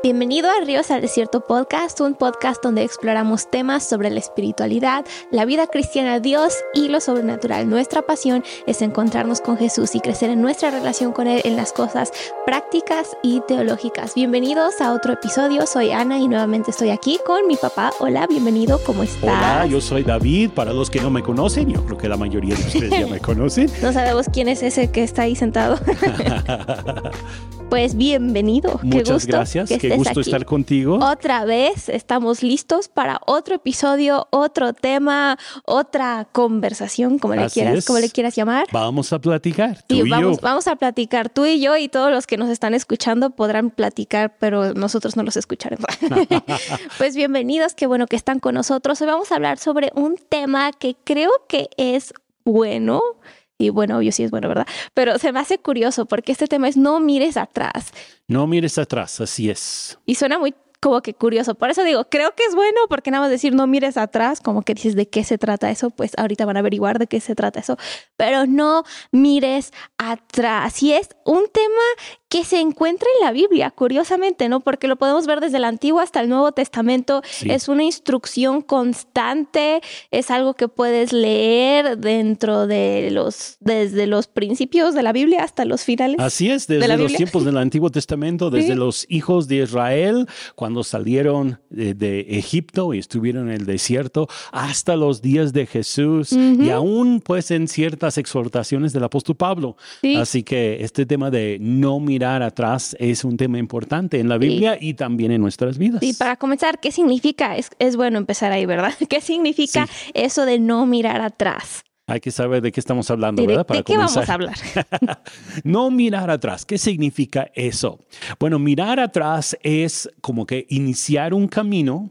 Bienvenido a Ríos al Desierto Podcast, un podcast donde exploramos temas sobre la espiritualidad, la vida cristiana, Dios y lo sobrenatural. Nuestra pasión es encontrarnos con Jesús y crecer en nuestra relación con Él en las cosas prácticas y teológicas. Bienvenidos a otro episodio, soy Ana y nuevamente estoy aquí con mi papá. Hola, bienvenido, ¿cómo estás? Hola, yo soy David. Para los que no me conocen, yo creo que la mayoría de ustedes ya me conocen. no sabemos quién es ese que está ahí sentado. Pues bienvenido. Muchas gracias. Qué gusto estar contigo. Otra vez estamos listos para otro episodio, otro tema, otra conversación, como le quieras, como le quieras llamar. Vamos a platicar. Tú y vamos, yo. vamos a platicar. Tú y yo y todos los que nos están escuchando podrán platicar, pero nosotros no los escucharemos. pues bienvenidos, qué bueno que están con nosotros. Hoy vamos a hablar sobre un tema que creo que es bueno y bueno, obvio sí es bueno, ¿verdad? Pero se me hace curioso porque este tema es no mires atrás. No mires atrás, así es. Y suena muy como que curioso. Por eso digo, creo que es bueno, porque nada más decir no mires atrás, como que dices de qué se trata eso, pues ahorita van a averiguar de qué se trata eso, pero no mires atrás. Y es un tema que se encuentra en la Biblia, curiosamente, ¿no? Porque lo podemos ver desde el Antiguo hasta el Nuevo Testamento. Es una instrucción constante, es algo que puedes leer dentro de los, desde los principios de la Biblia hasta los finales. Así es, desde los tiempos del Antiguo Testamento, desde los hijos de Israel, cuando salieron de, Egipto y estuvieron en el desierto, hasta los días de Jesús y aún pues en ciertas exhortaciones del apóstol Pablo. Así que este tema de no mirar mirar atrás es un tema importante en la Biblia y también en nuestras vidas. Y para comenzar, ¿qué significa? Es, es bueno empezar ahí, ¿verdad? ¿Qué significa eso de no mirar atrás? Hay que saber de qué estamos hablando, ¿verdad? Para ¿De qué vamos a hablar? no mirar atrás. ¿Qué significa eso? Bueno, mirar atrás es como que iniciar un camino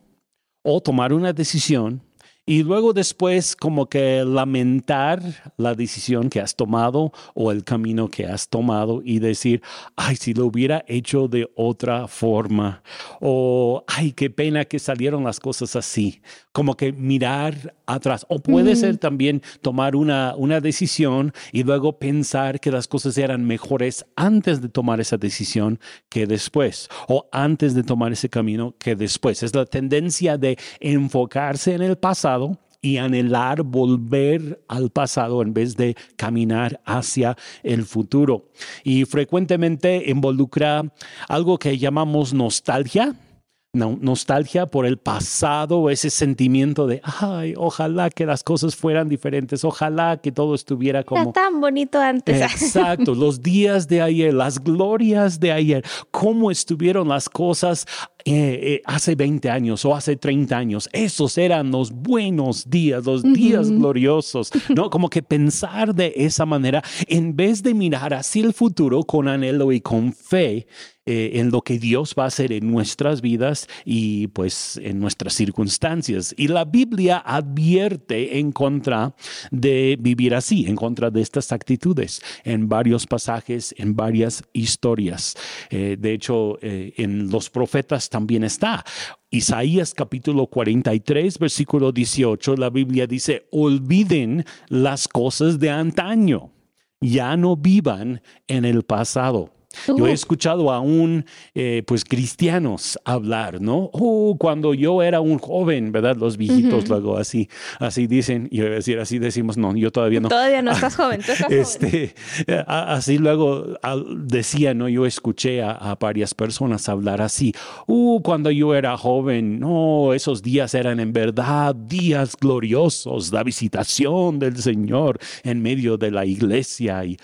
o tomar una decisión y luego después como que lamentar la decisión que has tomado o el camino que has tomado y decir, ay, si lo hubiera hecho de otra forma o, ay, qué pena que salieron las cosas así. Como que mirar atrás. O puede ser también tomar una, una decisión y luego pensar que las cosas eran mejores antes de tomar esa decisión que después. O antes de tomar ese camino que después. Es la tendencia de enfocarse en el pasado y anhelar volver al pasado en vez de caminar hacia el futuro. Y frecuentemente involucra algo que llamamos nostalgia nostalgia por el pasado, ese sentimiento de, ay, ojalá que las cosas fueran diferentes, ojalá que todo estuviera como... Era tan bonito antes. Exacto, los días de ayer, las glorias de ayer, cómo estuvieron las cosas eh, eh, hace 20 años o hace 30 años. Esos eran los buenos días, los días gloriosos, ¿no? Como que pensar de esa manera en vez de mirar hacia el futuro con anhelo y con fe eh, en lo que Dios va a hacer en nuestras vidas y pues en nuestras circunstancias. Y la Biblia advierte en contra de vivir así, en contra de estas actitudes, en varios pasajes, en varias historias. Eh, de hecho, eh, en los profetas también está. Isaías capítulo 43, versículo 18, la Biblia dice, olviden las cosas de antaño, ya no vivan en el pasado. Yo he escuchado a un, eh, pues, cristianos hablar, ¿no? Oh, cuando yo era un joven, ¿verdad? Los viejitos luego así, así dicen, y decir, así decimos, no, yo todavía no. Todavía no estás joven, tú estás este, Así luego decía, ¿no? Yo escuché a, varias personas hablar así, uh, cuando yo era joven, no, esos días eran en verdad días gloriosos, la visitación del Señor en medio de la iglesia y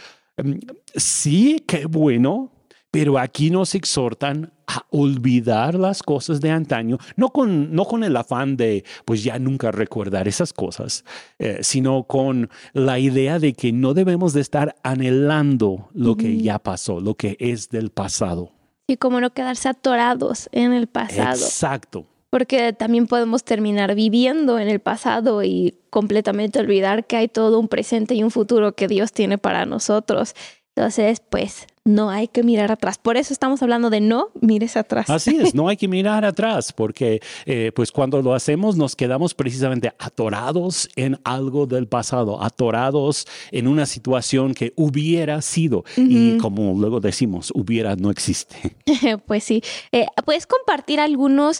sí, qué bueno, pero aquí nos exhortan a olvidar las cosas de antaño, no con, no con el afán de, pues ya nunca recordar esas cosas, eh, sino con la idea de que no debemos de estar anhelando lo que ya pasó, lo que es del pasado. Y como no quedarse atorados en el pasado. Exacto porque también podemos terminar viviendo en el pasado y completamente olvidar que hay todo un presente y un futuro que Dios tiene para nosotros. Entonces, pues no hay que mirar atrás. Por eso estamos hablando de no mires atrás. Así es, no hay que mirar atrás, porque eh, pues cuando lo hacemos nos quedamos precisamente atorados en algo del pasado, atorados en una situación que hubiera sido y como luego decimos, hubiera no existe. pues sí, eh, puedes compartir algunos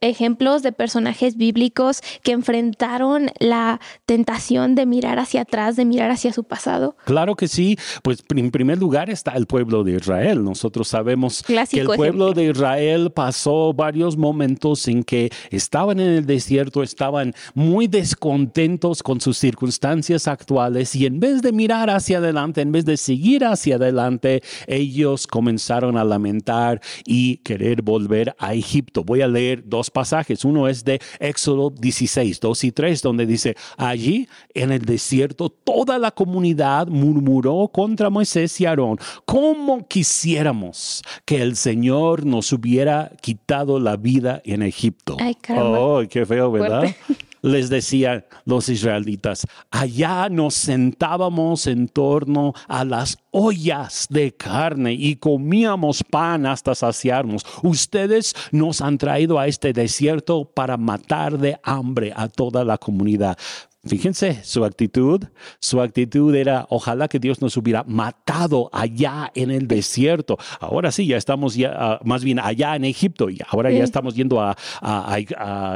ejemplos de personajes bíblicos que enfrentaron la tentación de mirar hacia atrás, de mirar hacia su pasado? Claro que sí. Pues en primer lugar está el pueblo de Israel. Nosotros sabemos que el pueblo de Israel pasó varios momentos en que estaban en el desierto, estaban muy descontentos con sus circunstancias actuales y en vez de mirar hacia adelante, en vez de seguir hacia adelante, ellos comenzaron a lamentar y querer volver a Egipto. Voy a leer dos pasajes. Uno es de Éxodo 16, 2 y 3, donde dice, allí en el desierto toda la comunidad murmuró contra Moisés y Aarón, ¿cómo quisiéramos que el Señor nos hubiera quitado la vida en Egipto? Ay, oh, qué feo, ¿verdad? Les decían los israelitas, allá nos sentábamos en torno a las ollas de carne y comíamos pan hasta saciarnos. Ustedes nos han traído a este desierto para matar de hambre a toda la comunidad. Fíjense su actitud. Su actitud era, ojalá que Dios nos hubiera matado allá en el desierto. Ahora sí, ya estamos ya, ah, más bien allá en Egipto y ahora ya estamos yendo a,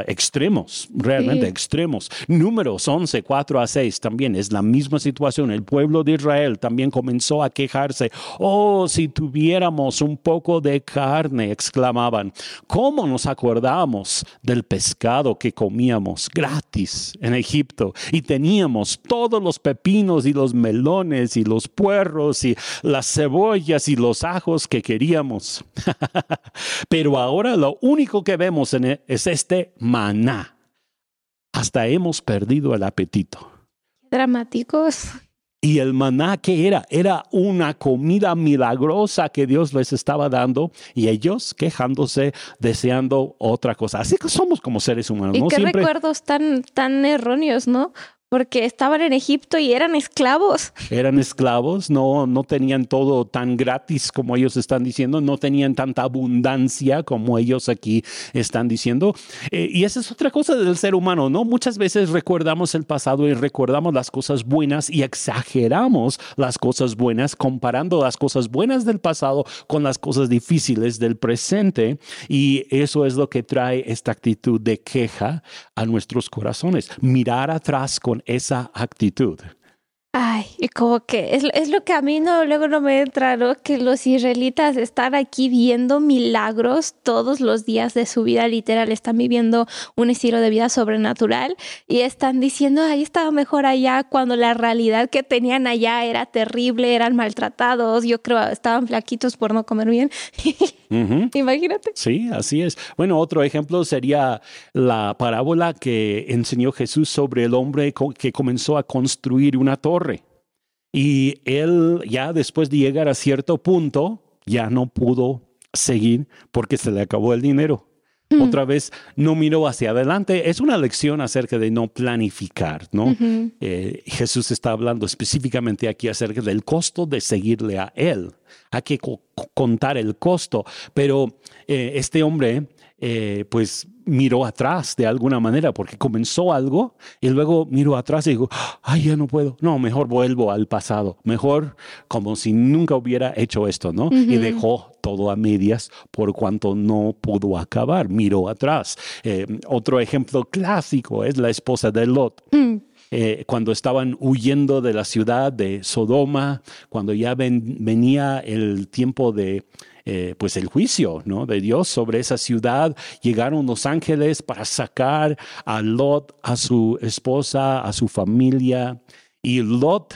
extremos, realmente extremos. Números 11, 4 a 6 también es la misma situación. El pueblo de Israel también comenzó a quejarse. Oh, si tuviéramos un poco de carne, exclamaban. ¿Cómo nos acordamos del pescado que comíamos gratis en Egipto? Y teníamos todos los pepinos y los melones y los puerros y las cebollas y los ajos que queríamos. Pero ahora lo único que vemos e, es este maná. Hasta hemos perdido el apetito. Dramáticos. Y el maná, ¿qué era? Era una comida milagrosa que Dios les estaba dando y ellos quejándose, deseando otra cosa. Así que somos como seres humanos. Y qué recuerdos tan, tan erróneos, ¿no? Porque estaban en Egipto y eran esclavos. Eran esclavos, no, no tenían todo tan gratis como ellos están diciendo, no tenían tanta abundancia como ellos aquí están diciendo. Eh, y esa es otra cosa del ser humano, ¿no? Muchas veces recordamos el pasado y recordamos las cosas buenas y exageramos las cosas buenas comparando las cosas buenas del pasado con las cosas difíciles del presente. Y eso es lo que trae esta actitud de queja a nuestros corazones. Mirar atrás con esa actitud. Ay, y como que es, lo que a mí no, luego no me entra, ¿no? Que los israelitas están aquí viendo milagros todos los días de su vida, literal, están viviendo un estilo de vida sobrenatural y están diciendo, ahí estaba mejor allá, cuando la realidad que tenían allá era terrible, eran maltratados, yo creo, estaban flaquitos por no comer bien. Imagínate. Sí, así es. Bueno, otro ejemplo sería la parábola que enseñó Jesús sobre el hombre que comenzó a construir una torre y él ya después de llegar a cierto punto, ya no pudo seguir porque se le acabó el dinero. Mm. Otra vez no miró hacia adelante. Es una lección acerca de no planificar, ¿no? Eh, Jesús está hablando específicamente aquí acerca del costo de seguirle a Él. Hay que contar el costo, pero eh, este hombre eh, pues miró atrás de alguna manera porque comenzó algo y luego miró atrás y dijo, ay, ya no puedo, no, mejor vuelvo al pasado, mejor como si nunca hubiera hecho esto, ¿no? Y dejó todo a medias por cuanto no pudo acabar, miró atrás. Eh, otro ejemplo clásico es la esposa de Lot. Mm. Eh, cuando estaban huyendo de la ciudad de Sodoma, cuando ya venía el tiempo de eh, pues el juicio ¿no? de Dios sobre esa ciudad. Llegaron los ángeles para sacar a Lot, a su esposa, a su familia. Y Lot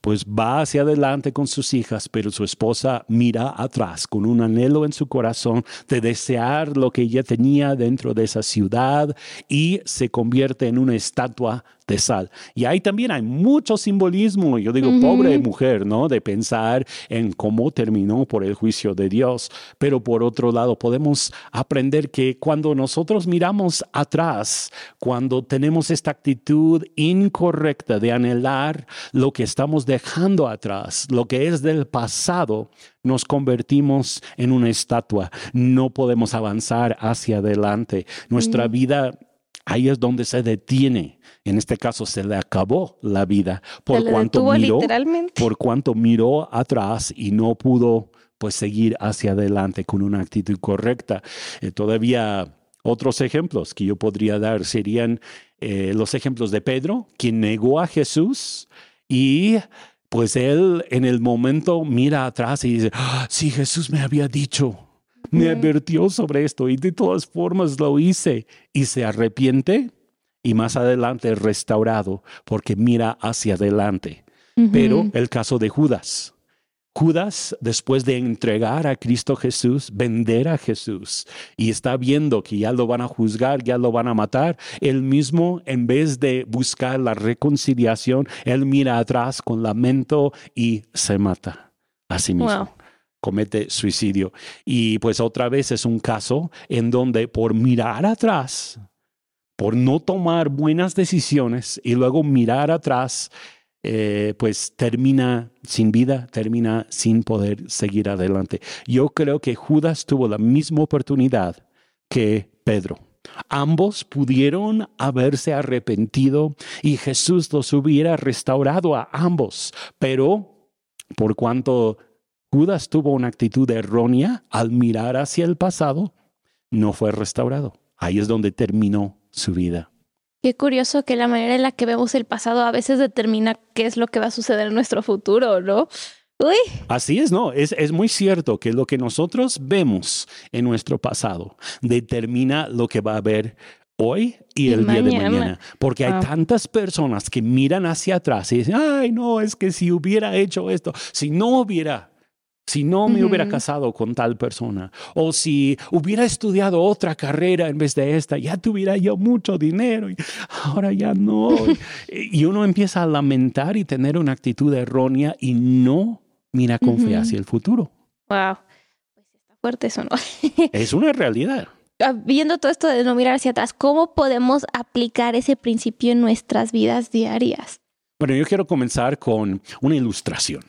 pues va hacia adelante con sus hijas, pero su esposa mira atrás con un anhelo en su corazón de desear lo que ella tenía dentro de esa ciudad y se convierte en una estatua de sal. Y ahí también hay mucho simbolismo, yo digo, pobre mujer, ¿no? De pensar en cómo terminó por el juicio de Dios. Pero por otro lado, podemos aprender que cuando nosotros miramos atrás, cuando tenemos esta actitud incorrecta de anhelar lo que estamos dejando atrás, lo que es del pasado, nos convertimos en una estatua. No podemos avanzar hacia adelante. Nuestra mm. vida ahí es donde se detiene. En este caso se le acabó la vida por cuanto miró, por cuanto miró atrás y no pudo pues seguir hacia adelante con una actitud correcta. Eh, todavía otros ejemplos que yo podría dar serían eh, los ejemplos de Pedro, quien negó a Jesús y pues él en el momento mira atrás y dice, ah, sí, Jesús me había dicho, me advirtió sobre esto y de todas formas lo hice. Y se arrepiente y más adelante restaurado porque mira hacia adelante. Pero el caso de Judas. Judas, después de entregar a Cristo Jesús, vender a Jesús, y está viendo que ya lo van a juzgar, ya lo van a matar, él mismo, en vez de buscar la reconciliación, él mira atrás con lamento y se mata a sí mismo comete suicidio. Y pues otra vez es un caso en donde por mirar atrás, por no tomar buenas decisiones y luego mirar atrás, eh, pues termina sin vida, termina sin poder seguir adelante. Yo creo que Judas tuvo la misma oportunidad que Pedro. Ambos pudieron haberse arrepentido y Jesús los hubiera restaurado a ambos, pero por cuanto Judas tuvo una actitud errónea al mirar hacia el pasado, no fue restaurado. Ahí es donde terminó su vida. Qué curioso que la manera en la que vemos el pasado a veces determina qué es lo que va a suceder en nuestro futuro, ¿no? Uy. Así es, ¿no? Es, es muy cierto que lo que nosotros vemos en nuestro pasado determina lo que va a haber hoy y, el día de mañana. Porque hay ah. tantas personas que miran hacia atrás y dicen, ay, no, es que si hubiera hecho esto, si no hubiera si no me hubiera casado con tal persona, o si hubiera estudiado otra carrera en vez de esta, ya tuviera yo mucho dinero y ahora ya no. y uno empieza a lamentar y tener una actitud errónea y no mira con fe hacia el futuro. Wow, pues está fuerte eso, ¿no? es una realidad. Ah, viendo todo esto de no mirar hacia atrás, ¿cómo podemos aplicar ese principio en nuestras vidas diarias? Bueno, yo quiero comenzar con una ilustración.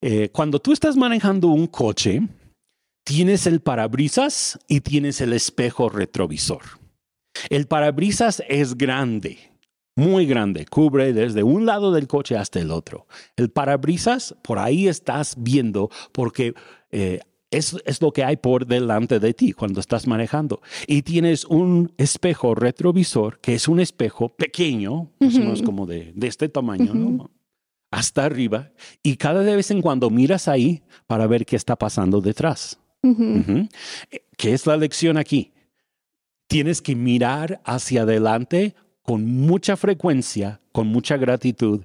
Eh, cuando tú estás manejando un coche, tienes el parabrisas y tienes el espejo retrovisor. El parabrisas es grande, muy grande, cubre desde un lado del coche hasta el otro. El parabrisas, por ahí estás viendo porque eh, es, es, lo que hay por delante de ti cuando estás manejando. Y tienes un espejo retrovisor, que es un espejo pequeño, más como de, de, este tamaño, ¿no? Hasta arriba y cada vez en cuando miras ahí para ver qué está pasando detrás. ¿Qué es la lección aquí? Tienes que mirar hacia adelante con mucha frecuencia, con mucha gratitud,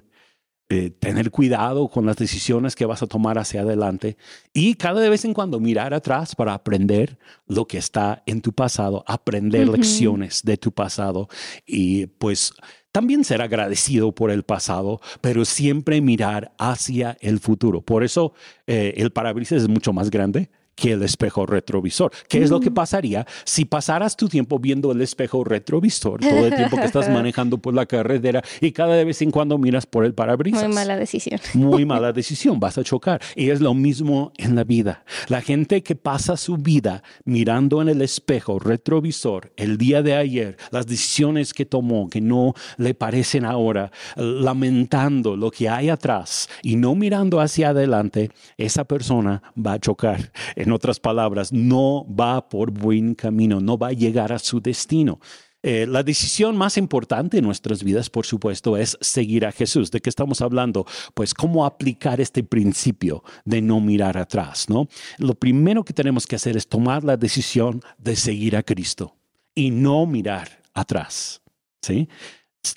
eh, tener cuidado con las decisiones que vas a tomar hacia adelante y cada vez en cuando mirar atrás para aprender lo que está en tu pasado, aprender lecciones de tu pasado y pues también ser agradecido por el pasado, pero siempre mirar hacia el futuro. Por eso eh, el parabrisas es mucho más grande que el espejo retrovisor. ¿Qué es lo que mm. pasaría si pasaras tu tiempo viendo el espejo retrovisor todo el tiempo que estás manejando por la carretera y cada vez en cuando miras por el parabrisas? Muy mala decisión. Muy mala decisión, vas a chocar. Y es lo mismo en la vida. La gente que pasa su vida mirando en el espejo retrovisor el día de ayer, las decisiones que tomó que no le parecen ahora, lamentando lo que hay atrás y no mirando hacia adelante, esa persona va a chocar en otras palabras, no va por buen camino, no va a llegar a su destino. Eh, la decisión más importante en nuestras vidas, por supuesto, es seguir a Jesús. ¿De qué estamos hablando? Pues cómo aplicar este principio de no mirar atrás, ¿no? Lo primero que tenemos que hacer es tomar la decisión de seguir a Cristo y no mirar atrás, ¿sí?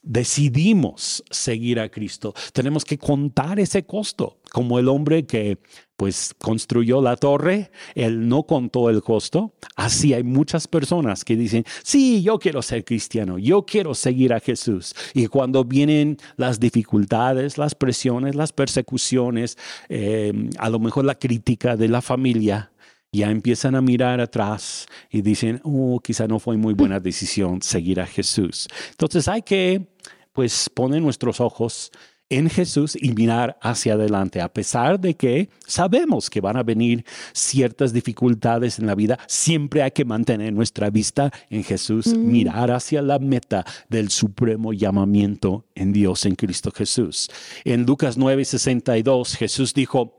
Decidimos seguir a Cristo, tenemos que contar ese costo, como el hombre que pues construyó la torre, él no contó el costo. Así hay muchas personas que dicen, sí, yo quiero ser cristiano, yo quiero seguir a Jesús. Y cuando vienen las dificultades, las presiones, las persecuciones, eh, a lo mejor la crítica de la familia, ya empiezan a mirar atrás y dicen, oh, quizá no fue muy buena decisión seguir a Jesús. Entonces hay que, pues, poner nuestros ojos en Jesús y mirar hacia adelante, a pesar de que sabemos que van a venir ciertas dificultades en la vida, siempre hay que mantener nuestra vista en Jesús, mirar hacia la meta del supremo llamamiento en Dios, en Cristo Jesús. En Lucas 9:62 Jesús dijo,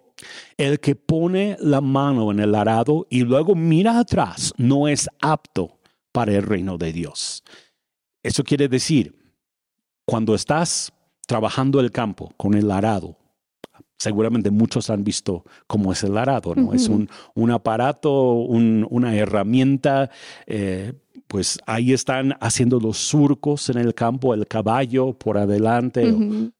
el que pone la mano en el arado y luego mira atrás no es apto para el reino de Dios. Eso quiere decir, cuando estás trabajando el campo con el arado. Seguramente muchos han visto cómo es el arado, ¿no? Es un, un aparato, una herramienta, eh, pues ahí están haciendo los surcos en el campo, el caballo por adelante,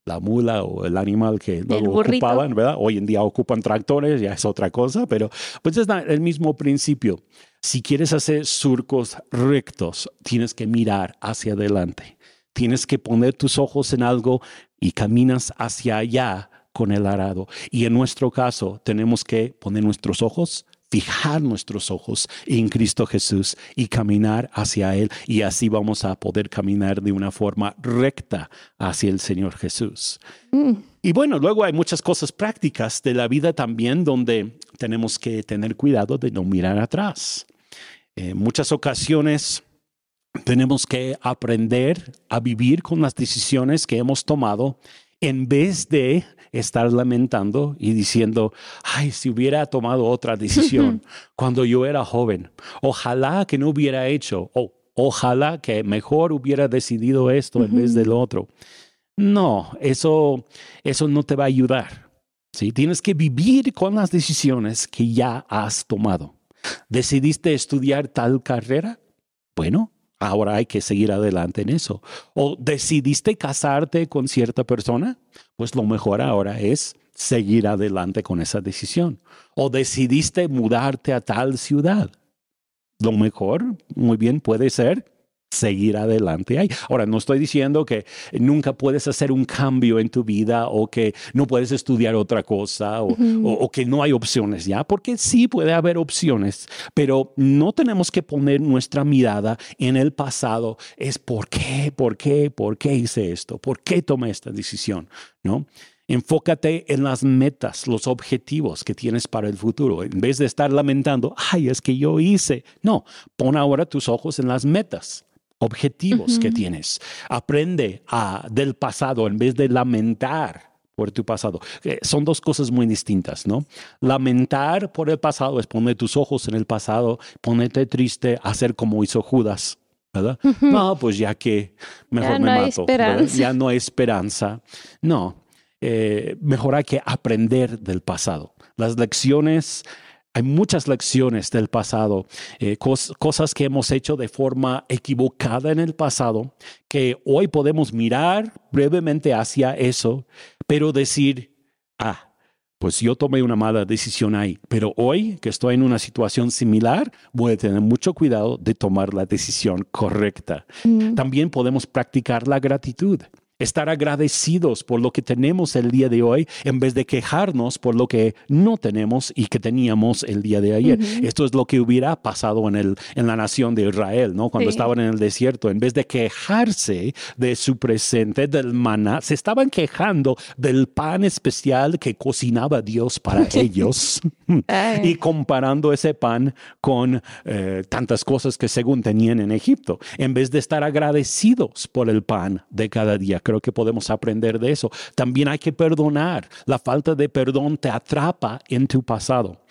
la mula o el animal que luego ocupaban, ¿verdad? Hoy en día ocupan tractores, ya es otra cosa, pero pues es el mismo principio. Si quieres hacer surcos rectos, tienes que mirar hacia adelante tienes que poner tus ojos en algo y caminas hacia allá con el arado. Y en nuestro caso tenemos que poner nuestros ojos, fijar nuestros ojos en Cristo Jesús y caminar hacia Él. Y así vamos a poder caminar de una forma recta hacia el Señor Jesús. Mm. Y bueno, luego hay muchas cosas prácticas de la vida también donde tenemos que tener cuidado de no mirar atrás. En muchas ocasiones tenemos que aprender a vivir con las decisiones que hemos tomado en vez de estar lamentando y diciendo, ay, si hubiera tomado otra decisión cuando yo era joven, ojalá que no hubiera hecho, o ojalá que mejor hubiera decidido esto en vez del otro. No, eso, eso no te va a ayudar. ¿sí? Tienes que vivir con las decisiones que ya has tomado. ¿Decidiste estudiar tal carrera? Bueno, ahora hay que seguir adelante en eso. O decidiste casarte con cierta persona, pues lo mejor ahora es seguir adelante con esa decisión. O decidiste mudarte a tal ciudad. Lo mejor, muy bien, puede ser seguir adelante ahí. Ahora, no estoy diciendo que nunca puedes hacer un cambio en tu vida o que no puedes estudiar otra cosa o, que no hay opciones ya, porque sí puede haber opciones, pero no tenemos que poner nuestra mirada en el pasado. Es por qué, por qué, por qué hice esto, por qué tomé esta decisión, ¿no? Enfócate en las metas, los objetivos que tienes para el futuro. En vez de estar lamentando, ay, es que yo hice. No, pon ahora tus ojos en las metas objetivos que tienes. Aprende a, del pasado en vez de lamentar por tu pasado. Eh, son dos cosas muy distintas, ¿no? Lamentar por el pasado es poner tus ojos en el pasado, ponerte triste, hacer como hizo Judas. ¿verdad? No, pues ya que mejor ya me no mato. Ya no hay esperanza. No, eh, mejor hay que aprender del pasado. Las lecciones hay muchas lecciones del pasado, eh, cosas que hemos hecho de forma equivocada en el pasado, que hoy podemos mirar brevemente hacia eso, pero decir, ah, pues yo tomé una mala decisión ahí, pero hoy que estoy en una situación similar, voy a tener mucho cuidado de tomar la decisión correcta. Mm. También podemos practicar la gratitud estar agradecidos por lo que tenemos el día de hoy en vez de quejarnos por lo que no tenemos y que teníamos el día de ayer. Esto es lo que hubiera pasado en, el, en la nación de Israel, ¿no? Cuando estaban en el desierto, en vez de quejarse de su presente, del maná, se estaban quejando del pan especial que cocinaba Dios para ellos y comparando ese pan con eh, tantas cosas que según tenían en Egipto, en vez de estar agradecidos por el pan de cada día Creo que podemos aprender de eso. También hay que perdonar. La falta de perdón te atrapa en tu pasado.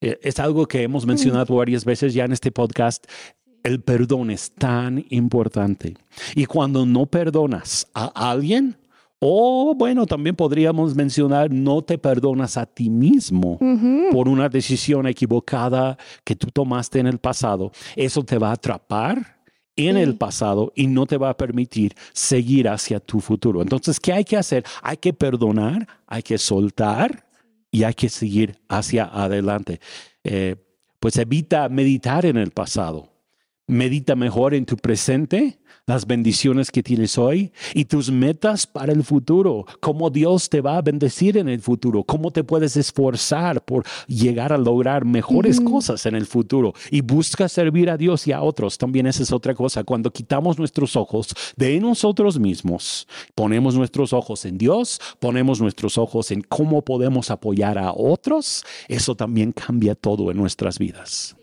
Eh, es algo que hemos mencionado varias veces ya en este podcast. El perdón es tan importante. Y cuando no perdonas a alguien, o bueno, también podríamos mencionar, no te perdonas a ti mismo por una decisión equivocada que tú tomaste en el pasado. Eso te va a atrapar en el pasado y no te va a permitir seguir hacia tu futuro. Entonces, ¿qué hay que hacer? Hay que perdonar, hay que soltar y hay que seguir hacia adelante. Eh, pues evita meditar en el pasado. Medita mejor en tu presente, las bendiciones que tienes hoy y tus metas para el futuro, cómo Dios te va a bendecir en el futuro, cómo te puedes esforzar por llegar a lograr mejores cosas en el futuro y busca servir a Dios y a otros. También esa es otra cosa. Cuando quitamos nuestros ojos de nosotros mismos, ponemos nuestros ojos en Dios, ponemos nuestros ojos en cómo podemos apoyar a otros, eso también cambia todo en nuestras vidas.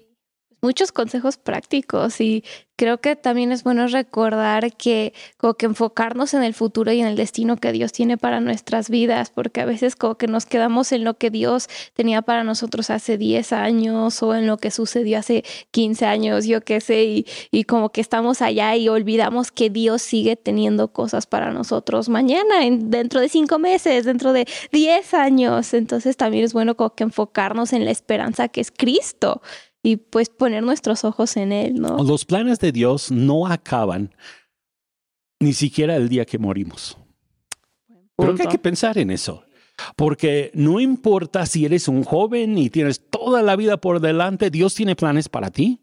Muchos consejos prácticos y creo que también es bueno recordar que como que enfocarnos en el futuro y en el destino que Dios tiene para nuestras vidas, porque a veces como que nos quedamos en lo que Dios tenía para nosotros hace 10 años o en lo que sucedió hace 15 años, yo qué sé, y, y como que estamos allá y olvidamos que Dios sigue teniendo cosas para nosotros mañana, en- dentro de cinco meses, dentro de 10 años. Entonces también es bueno como que enfocarnos en la esperanza que es Cristo y pues poner nuestros ojos en Él, ¿no? Los planes de Dios no acaban ni siquiera el día que morimos. Creo que hay que pensar en eso. Porque no importa si eres un joven y tienes toda la vida por delante, Dios tiene planes para ti.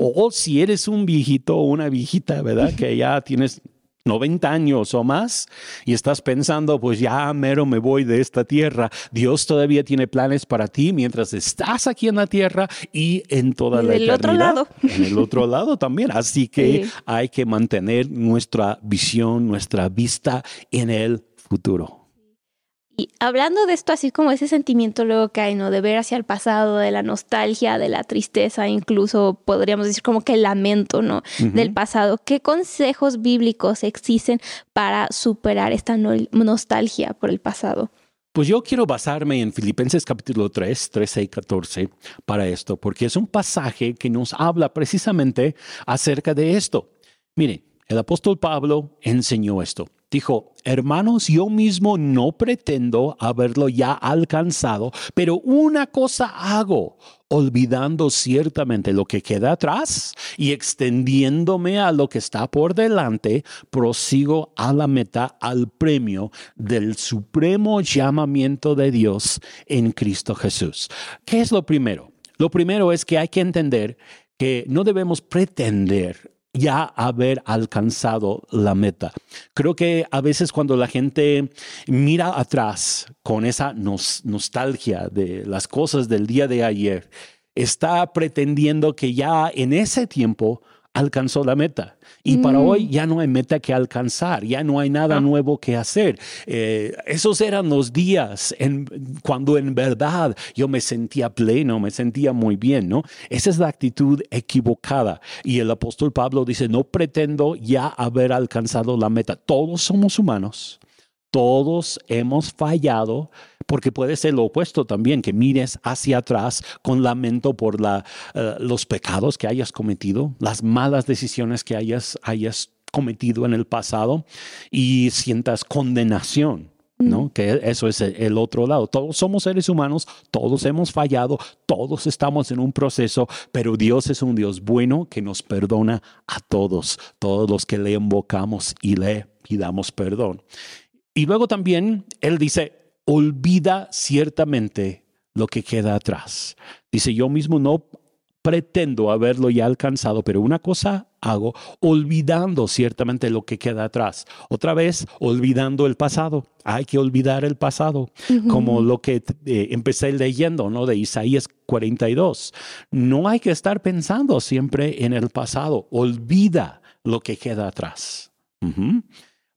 O si eres un viejito o una viejita, ¿verdad? Que ya tienes 90 años o más y estás pensando, pues ya mero me voy de esta tierra. Dios todavía tiene planes para ti mientras estás aquí en la tierra y en toda Y la del otro eternidad. lado. En el otro lado también. Así que Sí. hay que mantener nuestra visión, nuestra vista en el futuro. Y hablando de esto, así como ese sentimiento luego que hay, ¿no? De ver hacia el pasado, de la nostalgia, de la tristeza, incluso podríamos decir como que el lamento, ¿no? Del pasado. ¿Qué consejos bíblicos existen para superar esta no- nostalgia por el pasado? Pues yo quiero basarme en Filipenses capítulo 3, 13 y 14 para esto, porque es un pasaje que nos habla precisamente acerca de esto. Miren, el apóstol Pablo enseñó esto. Dijo, hermanos, yo mismo no pretendo haberlo ya alcanzado, pero una cosa hago, olvidando ciertamente lo que queda atrás y extendiéndome a lo que está por delante, prosigo a la meta, al premio del supremo llamamiento de Dios en Cristo Jesús. ¿Qué es lo primero? Lo primero es que hay que entender que no debemos pretender ya haber alcanzado la meta. Creo que a veces cuando la gente mira atrás con esa nos- nostalgia de las cosas del día de ayer, está pretendiendo que ya en ese tiempo alcanzó la meta. Y para Mm. hoy ya no hay meta que alcanzar, ya no hay nada Ah. nuevo que hacer. Eh, esos eran los días en, cuando en verdad yo me sentía pleno, me sentía muy bien, ¿no? Esa es la actitud equivocada. Y el apóstol Pablo dice, no pretendo ya haber alcanzado la meta. Todos somos humanos. Todos hemos fallado, porque puede ser lo opuesto también, que mires hacia atrás con lamento por la, eh, los pecados que hayas cometido, las malas decisiones que hayas, hayas cometido en el pasado y sientas condenación. ¿No? Que eso es el- el otro lado. Todos somos seres humanos, todos hemos fallado, todos estamos en un proceso, pero Dios es un Dios bueno que nos perdona a todos, todos los que le invocamos y le pidamos perdón. Y luego también Él dice, olvida ciertamente lo que queda atrás. Dice, yo mismo no pretendo haberlo ya alcanzado, pero una cosa hago, olvidando ciertamente lo que queda atrás. Otra vez, olvidando el pasado. Hay que olvidar el pasado, como lo que eh, empecé leyendo, ¿no? De Isaías 42. No hay que estar pensando siempre en el pasado. Olvida lo que queda atrás.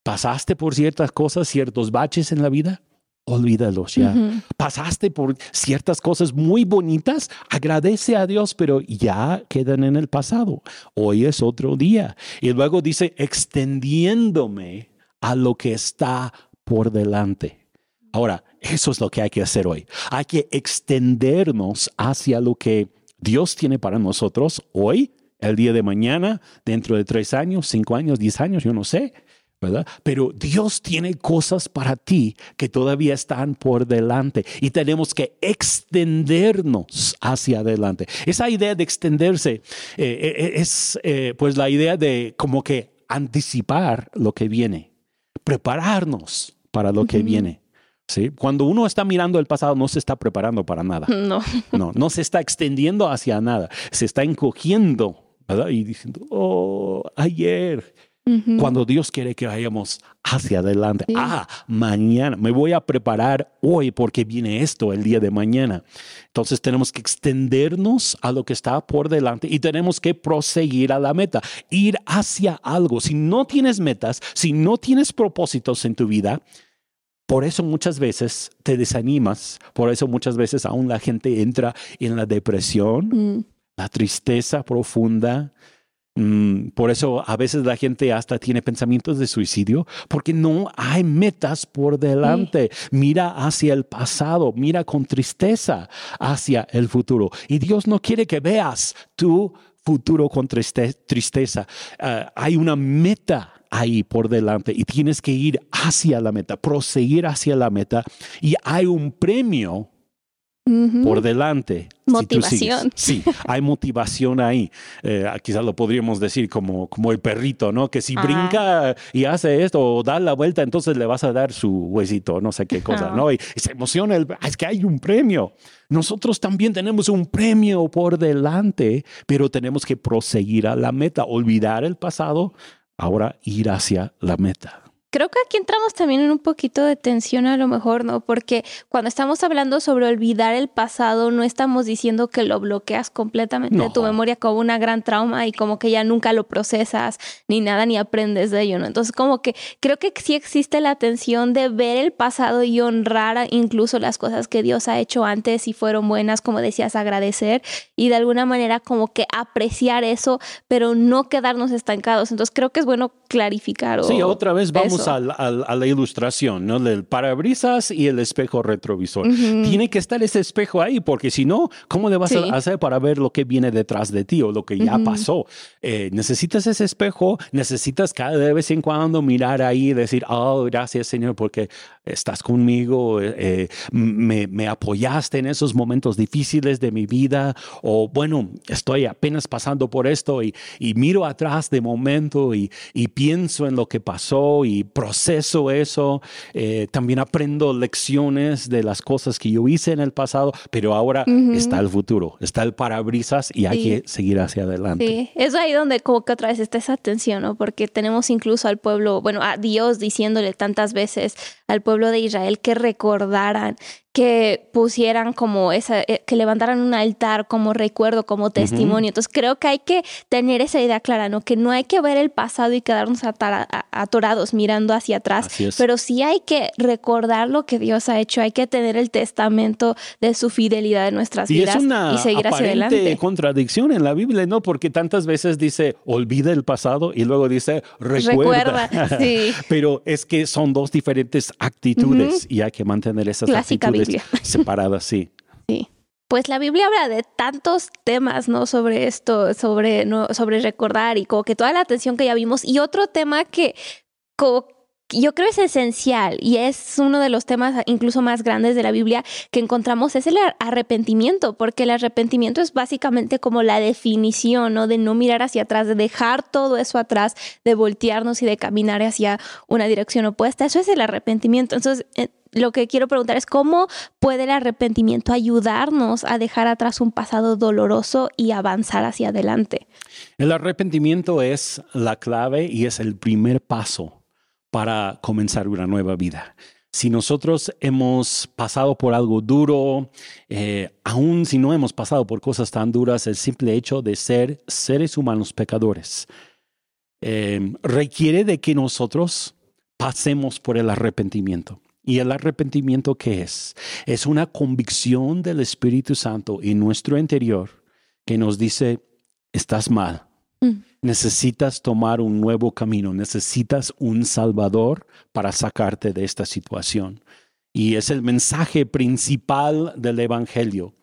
¿Pasaste por ciertas cosas, ciertos baches en la vida? Olvídalos ya. Pasaste por ciertas cosas muy bonitas, agradece a Dios, pero ya quedan en el pasado. Hoy es otro día. Y luego dice, extendiéndome a lo que está por delante. Ahora, eso es lo que hay que hacer hoy. Hay que extendernos hacia lo que Dios tiene para nosotros hoy, el día de mañana, dentro de tres años, cinco años, diez años, yo no sé. ¿Verdad? Pero Dios tiene cosas para ti que todavía están por delante y tenemos que extendernos hacia adelante. Esa idea de extenderse eh, eh, es eh, pues la idea de como que anticipar lo que viene, prepararnos para lo que viene. ¿Sí? Cuando uno está mirando el pasado, no se está preparando para nada. No. No, no se está extendiendo hacia nada. Se está encogiendo, ¿verdad? Y diciendo, oh, ayer, cuando Dios quiere que vayamos hacia adelante. Ah, mañana me voy a preparar hoy porque viene esto el día de mañana. Entonces tenemos que extendernos a lo que está por delante y tenemos que proseguir a la meta, ir hacia algo. Si no tienes metas, si no tienes propósitos en tu vida, por eso muchas veces te desanimas, por eso muchas veces aún la gente entra en la depresión, mm. la tristeza profunda, por eso a veces la gente hasta tiene pensamientos de suicidio porque no hay metas por delante. Mira hacia el pasado, mira con tristeza hacia el futuro. Y Dios no quiere que veas tu futuro con tristeza. Ah, hay una meta ahí por delante y tienes que ir hacia la meta, proseguir hacia la meta y hay un premio por delante. Motivación. sí, hay motivación ahí. Eh, quizás lo podríamos decir como, como el perrito, ¿no? Que si brinca y hace esto o da la vuelta, entonces le vas a dar su huesito, no sé qué cosa, ¿no? Y, se emociona, el, es que hay un premio. Nosotros también tenemos un premio por delante, pero tenemos que proseguir a la meta, olvidar el pasado, ahora ir hacia la meta. Creo que aquí entramos también en un poquito de tensión a lo mejor, ¿no? Porque cuando estamos hablando sobre olvidar el pasado, no estamos diciendo que lo bloqueas completamente de tu memoria como una gran trauma y como que ya nunca lo procesas ni nada ni aprendes de ello, ¿no? Entonces como que creo que sí existe la tensión de ver el pasado y honrar incluso las cosas que Dios ha hecho antes y fueron buenas, como decías, agradecer y de alguna manera como que apreciar eso, pero no quedarnos estancados. Entonces creo que es bueno clarificar. Sí, otra vez vamos a, la ilustración, ¿no? Del parabrisas y el espejo retrovisor. Tiene que estar ese espejo ahí, porque si no, ¿cómo le vas a hacer para ver lo que viene detrás de ti o lo que ya pasó? Eh, necesitas ese espejo, necesitas cada vez en cuando mirar ahí y decir, oh, gracias Señor, porque estás conmigo, eh, eh, me, me, apoyaste en esos momentos difíciles de mi vida, o bueno, estoy apenas pasando por esto y, y miro atrás de momento y, y, pienso en lo que pasó y proceso eso, eh, también aprendo lecciones de las cosas que yo hice en el pasado, pero ahora está el futuro, está el parabrisas y hay que seguir hacia adelante. Sí, es ahí donde como que otra vez está esa atención, ¿no? Porque tenemos incluso al pueblo, bueno, a Dios diciéndole tantas veces al pueblo de Israel que recordaran que pusieran como esa, eh, que levantaran un altar como recuerdo, como testimonio. Entonces creo que hay que tener esa idea clara, ¿no? Que no hay que ver el pasado y quedarnos atorados mirando hacia atrás, pero sí hay que recordar lo que Dios ha hecho, hay que tener el testamento de su fidelidad en nuestras vidas y seguir hacia adelante. contradicción en la Biblia, ¿no? Porque tantas veces dice olvida el pasado y luego dice recuerda. sí. pero es que son dos diferentes actitudes y hay que mantener esas actitudes separada, sí. Sí. Pues la Biblia habla de tantos temas, ¿no? Sobre esto, sobre, ¿no? sobre recordar y como que toda la atención que ya vimos. Y otro tema que yo creo es esencial y es uno de los temas incluso más grandes de la Biblia que encontramos es el arrepentimiento, porque el arrepentimiento es básicamente como la definición, ¿no? De no mirar hacia atrás, de dejar todo eso atrás, de voltearnos y de caminar hacia una dirección opuesta. Eso es el arrepentimiento. Entonces, eh, lo que quiero preguntar es cómo puede el arrepentimiento ayudarnos a dejar atrás un pasado doloroso y avanzar hacia adelante. El arrepentimiento es la clave y es el primer paso para comenzar una nueva vida. Si nosotros hemos pasado por algo duro, eh, aún si no hemos pasado por cosas tan duras, el simple hecho de ser seres humanos pecadores eh, requiere de que nosotros pasemos por el arrepentimiento. ¿Y el arrepentimiento qué es? Es una convicción del Espíritu Santo en nuestro interior que nos dice, estás mal, mm. Necesitas tomar un nuevo camino, necesitas un Salvador para sacarte de esta situación. Y es el mensaje principal del Evangelio.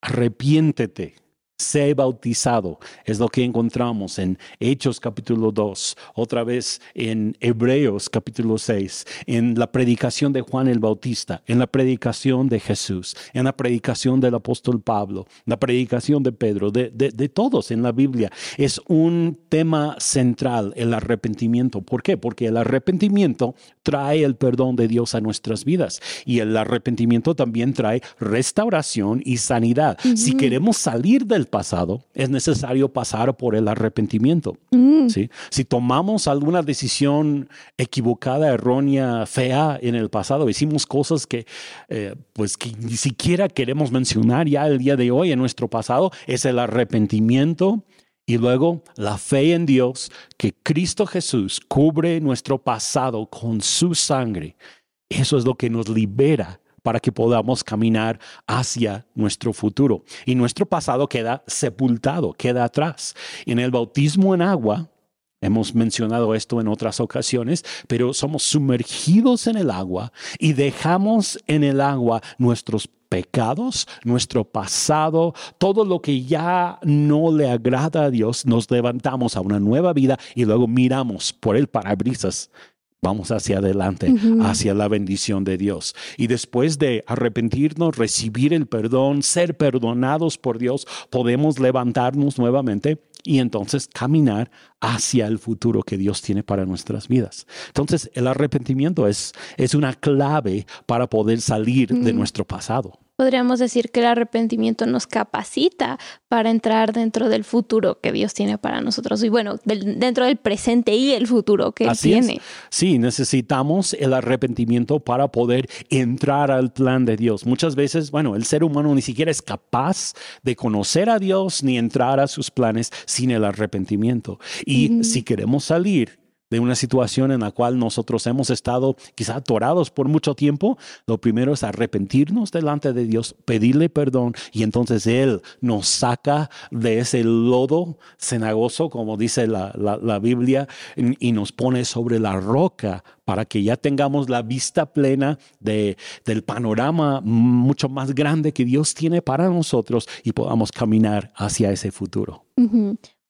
Arrepiéntete, sé bautizado. Es lo que encontramos en Hechos capítulo 2, otra vez en Hebreos capítulo 6, en la predicación de Juan el Bautista, en la predicación de Jesús, en la predicación del apóstol Pablo, la predicación de Pedro, de, de todos en la Biblia. Es un tema central, el arrepentimiento. ¿Por qué? Porque el arrepentimiento trae el perdón de Dios a nuestras vidas y el arrepentimiento también trae restauración y sanidad. Si queremos salir del pasado, es necesario pasar por el arrepentimiento. Mm. ¿sí? Si tomamos alguna decisión equivocada, errónea, fea en el pasado, hicimos cosas que, eh, pues, que ni siquiera queremos mencionar ya el día de hoy en nuestro pasado, es el arrepentimiento y luego la fe en Dios, que Cristo Jesús cubre nuestro pasado con su sangre. Eso es lo que nos libera para que podamos caminar hacia nuestro futuro. Y nuestro pasado queda sepultado, queda atrás. En el bautismo en agua, hemos mencionado esto en otras ocasiones, pero somos sumergidos en el agua y dejamos en el agua nuestros pecados, nuestro pasado, todo lo que ya no le agrada a Dios, nos levantamos a una nueva vida y luego miramos por el parabrisas vamos hacia adelante, hacia la bendición de Dios. Y después de arrepentirnos, recibir el perdón, ser perdonados por Dios, podemos levantarnos nuevamente y entonces caminar hacia el futuro que Dios tiene para nuestras vidas. Entonces, el arrepentimiento es, es una clave para poder salir de nuestro pasado podríamos decir que el arrepentimiento nos capacita para entrar dentro del futuro que Dios tiene para nosotros y bueno, dentro del presente y el futuro que Él tiene. Sí, necesitamos el arrepentimiento para poder entrar al plan de Dios. Muchas veces, bueno, el ser humano ni siquiera es capaz de conocer a Dios ni entrar a sus planes sin el arrepentimiento. Y si queremos salir de una situación en la cual nosotros hemos estado quizá atorados por mucho tiempo, lo primero es arrepentirnos delante de Dios, pedirle perdón y entonces Él nos saca de ese lodo cenagoso, como dice la, Biblia, y nos pone sobre la roca para que ya tengamos la vista plena de, del panorama mucho más grande que Dios tiene para nosotros y podamos caminar hacia ese futuro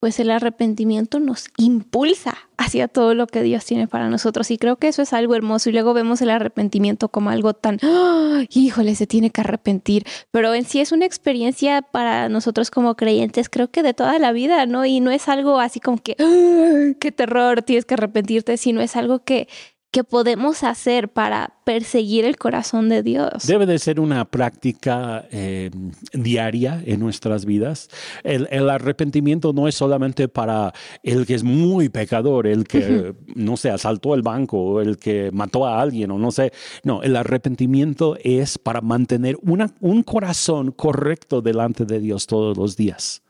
pues el arrepentimiento nos impulsa hacia todo lo que Dios tiene para nosotros. Y creo que eso es algo hermoso. Y luego vemos el arrepentimiento como algo tan, ¡Ah! híjole, se tiene que arrepentir. Pero en sí es una experiencia para nosotros como creyentes, creo que de toda la vida, ¿no? Y no es algo así como que, ¡Ah! qué terror, tienes que arrepentirte, sino es algo que que podemos hacer para perseguir el corazón de Dios. Debe de ser una práctica eh, diaria en nuestras vidas. El, arrepentimiento no es solamente para el que es muy pecador, el que, no sé, asaltó el banco, el que mató a alguien o no sé. No, el arrepentimiento es para mantener una, un corazón correcto delante de Dios todos los días.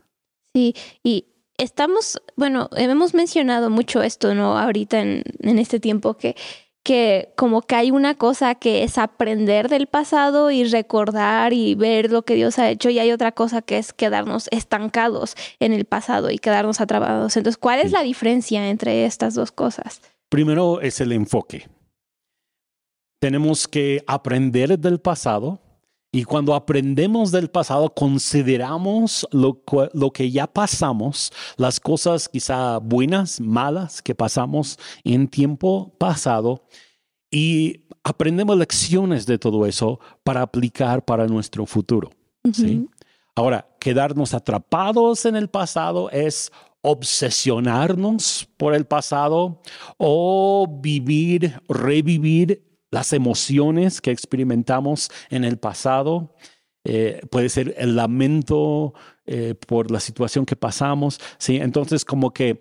Sí, y estamos, bueno, hemos mencionado mucho esto, ¿no? Ahorita en, en este tiempo que que como que hay una cosa que es aprender del pasado y recordar y ver lo que Dios ha hecho y hay otra cosa que es quedarnos estancados en el pasado y quedarnos atrapados. Entonces, ¿cuál es la diferencia entre estas dos cosas? Primero es el enfoque. Tenemos que aprender del pasado y cuando aprendemos del pasado, consideramos lo, que ya pasamos, las cosas quizá buenas, malas que pasamos en tiempo pasado, y aprendemos lecciones de todo eso para aplicar para nuestro futuro. ¿sí? Ahora, quedarnos atrapados en el pasado es obsesionarnos por el pasado o vivir, revivir las emociones que experimentamos en el pasado. Eh, puede ser el lamento eh, por la situación que pasamos. ¿sí? Entonces, como que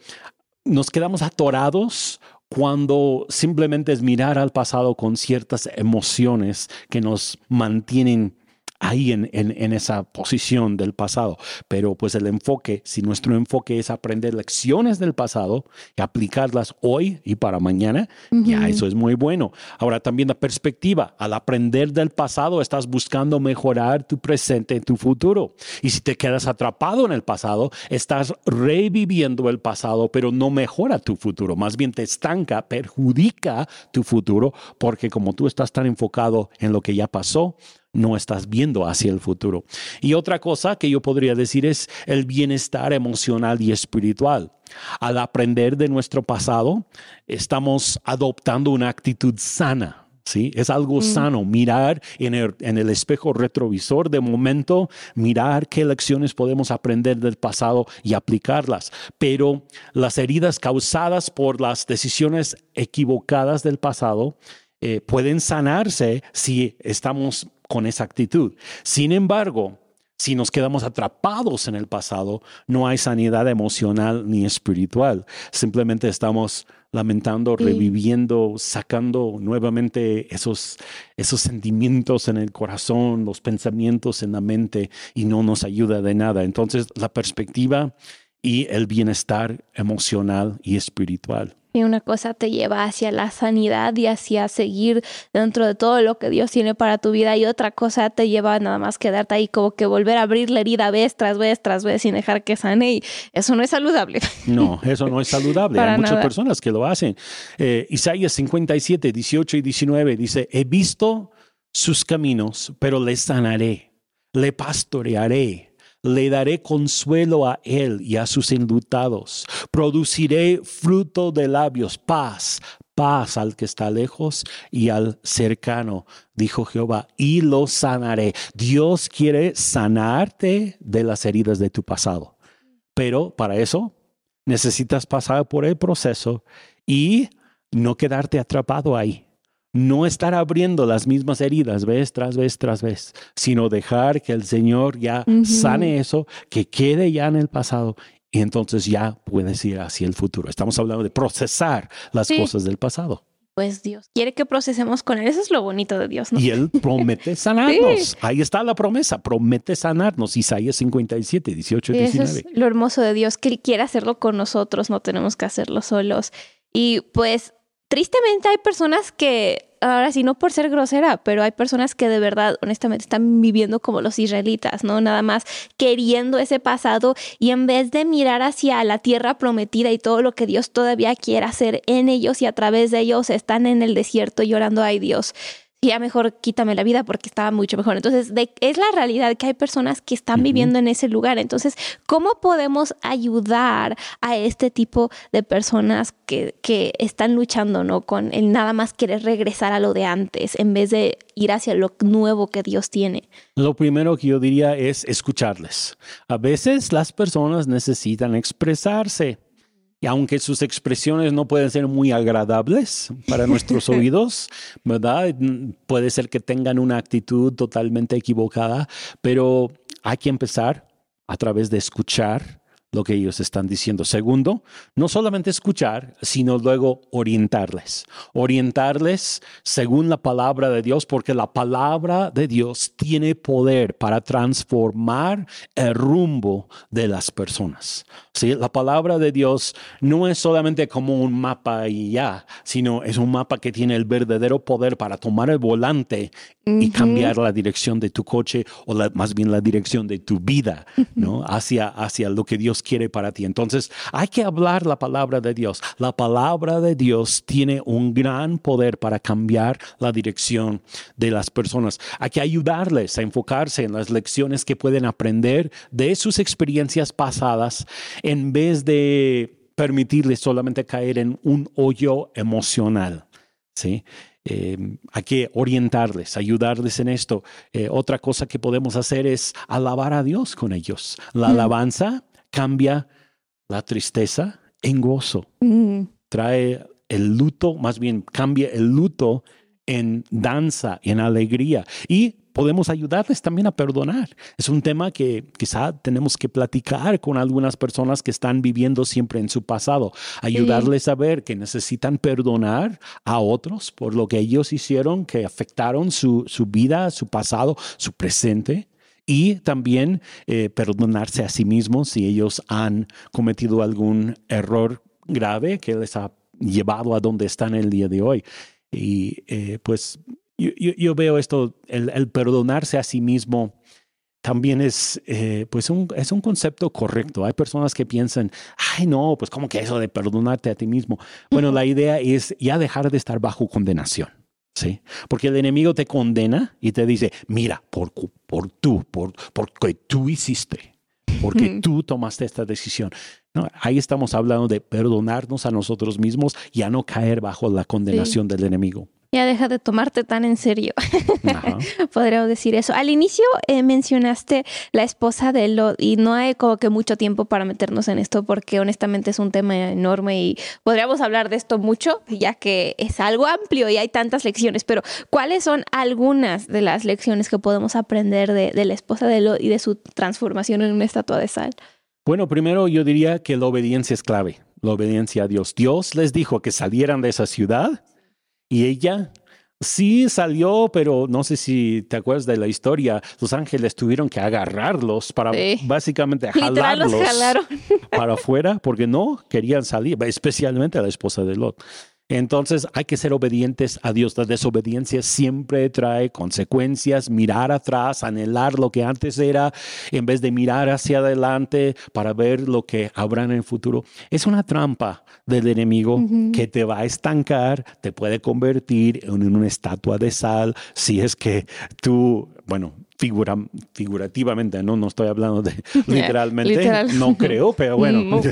nos quedamos atorados cuando simplemente es mirar al pasado con ciertas emociones que nos mantienen ahí en, en, esa posición del pasado. Pero pues el enfoque, si nuestro enfoque es aprender lecciones del pasado y aplicarlas hoy y para mañana, ya eso es muy bueno. Ahora también la perspectiva, al aprender del pasado estás buscando mejorar tu presente y tu futuro. Y si te quedas atrapado en el pasado, estás reviviendo el pasado, pero no mejora tu futuro, más bien te estanca, perjudica tu futuro, porque como tú estás tan enfocado en lo que ya pasó, no estás viendo hacia el futuro. Y otra cosa que yo podría decir es el bienestar emocional y espiritual. Al aprender de nuestro pasado, estamos adoptando una actitud sana. ¿Sí? Es algo mm. sano mirar en el, en el, espejo retrovisor de momento, mirar qué lecciones podemos aprender del pasado y aplicarlas. Pero las heridas causadas por las decisiones equivocadas del pasado eh, pueden sanarse si estamos con esa actitud. Sin embargo, si nos quedamos atrapados en el pasado, no hay sanidad emocional ni espiritual. Simplemente estamos lamentando, reviviendo, sacando nuevamente esos, esos sentimientos en el corazón, los pensamientos en la mente y no nos ayuda de nada. Entonces, la perspectiva y el bienestar emocional y espiritual. Y una cosa te lleva hacia la sanidad y hacia seguir dentro de todo lo que Dios tiene para tu vida y otra cosa te lleva nada más quedarte ahí como que volver a abrir la herida vez tras vez tras vez sin dejar que sane y eso no es saludable. No, eso no es saludable. Hay muchas personas que lo hacen. Eh, Isaías 57, 18 y 19 dice, he visto sus caminos, pero le sanaré, le pastorearé le daré consuelo a él y a sus enlutados. Produciré fruto de labios, paz, paz al que está lejos y al cercano, dijo Jehová, y lo sanaré. Dios quiere sanarte de las heridas de tu pasado. Pero para eso necesitas pasar por el proceso y no quedarte atrapado ahí no estar abriendo las mismas heridas vez tras vez tras vez, sino dejar que el Señor ya sane eso, que quede ya en el pasado y entonces ya puedes ir hacia el futuro. Estamos hablando de procesar las cosas del pasado. Pues Dios quiere que procesemos con Él. Eso es lo bonito de Dios. ¿no? Y Él promete sanarnos. Ahí está la promesa. Promete sanarnos. Isaías 57, 18 y 19. Eso es lo hermoso de Dios, que Él quiere hacerlo con nosotros. No tenemos que hacerlo solos. Y pues tristemente hay personas que, ahora sí, no por ser grosera, pero hay personas que de verdad, honestamente, están viviendo como los israelitas, ¿no? Nada más queriendo ese pasado y en vez de mirar hacia la tierra prometida y todo lo que Dios todavía quiere hacer en ellos y a través de ellos, están en el desierto llorando, ay Dios, ya mejor quítame la vida porque estaba mucho mejor. Entonces, es la realidad que hay personas que están viviendo en ese lugar. Entonces, ¿cómo podemos ayudar a este tipo de personas que, que están luchando, ¿no? Con el nada más querer regresar a lo de antes en vez de ir hacia lo nuevo que Dios tiene? Lo primero que yo diría es escucharles. A veces las personas necesitan expresarse. Y aunque sus expresiones no pueden ser muy agradables para nuestros oídos, ¿verdad? Puede ser que tengan una actitud totalmente equivocada, pero hay que empezar a través de escuchar lo que ellos están diciendo. Segundo, no solamente escuchar, sino luego orientarles. Orientarles según la palabra de Dios, porque la palabra de Dios tiene poder para transformar el rumbo de las personas. ¿Sí? La palabra de Dios no es solamente como un mapa y ya, sino es un mapa que tiene el verdadero poder para tomar el volante y cambiar la dirección de tu coche o más bien la dirección de tu vida, ¿no? Hacia, hacia lo que Dios quiere para ti. Entonces, hay que hablar la palabra de Dios. La palabra de Dios tiene un gran poder para cambiar la dirección de las personas. Hay que ayudarles a enfocarse en las lecciones que pueden aprender de sus experiencias pasadas en vez de permitirles solamente caer en un hoyo emocional. ¿sí? Eh, hay que orientarles, ayudarles en esto. Eh, otra cosa que podemos hacer es alabar a Dios con ellos. La alabanza cambia la tristeza en gozo. Trae el luto, más bien cambia el luto en danza, en alegría. Y podemos ayudarles también a perdonar. Es un tema que quizá tenemos que platicar con algunas personas que están viviendo siempre en su pasado. Ayudarles a ver que necesitan perdonar a otros por lo que ellos hicieron, que afectaron su, su vida, su pasado, su presente y también eh, perdonarse a sí mismos si ellos han cometido algún error grave que les ha llevado a donde están el día de hoy. Y eh, pues yo, veo esto, el, perdonarse a sí mismo también es, eh, pues un, es un concepto correcto. Hay personas que piensan, ay no, pues como que eso de perdonarte a ti mismo. Bueno, la idea es ya dejar de estar bajo condenación. Sí, porque el enemigo te condena y te dice, mira, por, por tú, por, porque tú hiciste, porque tú tomaste esta decisión. No, ahí estamos hablando de perdonarnos a nosotros mismos y a no caer bajo la condenación del enemigo ya deja de tomarte tan en serio. Podríamos decir eso. Al inicio eh, mencionaste la esposa de Lot y no hay como que mucho tiempo para meternos en esto porque honestamente es un tema enorme y podríamos hablar de esto mucho ya que es algo amplio y hay tantas lecciones, pero ¿cuáles son algunas de las lecciones que podemos aprender de, de la esposa de Lot y de su transformación en una estatua de sal? Bueno, primero yo diría que la obediencia es clave, la obediencia a Dios. Dios les dijo que salieran de esa ciudad y ella sí salió, pero no sé si te acuerdas de la historia. Los ángeles tuvieron que agarrarlos para básicamente jalarlos para afuera porque no querían salir, especialmente la esposa de Lot. Entonces hay que ser obedientes a Dios. La desobediencia siempre trae consecuencias, mirar atrás, anhelar lo que antes era, en vez de mirar hacia adelante para ver lo que habrá en el futuro. Es una trampa del enemigo que te va a estancar, te puede convertir en una estatua de sal si es que tú, bueno, figura, figurativamente, ¿no? No estoy hablando de literalmente, no creo, pero bueno.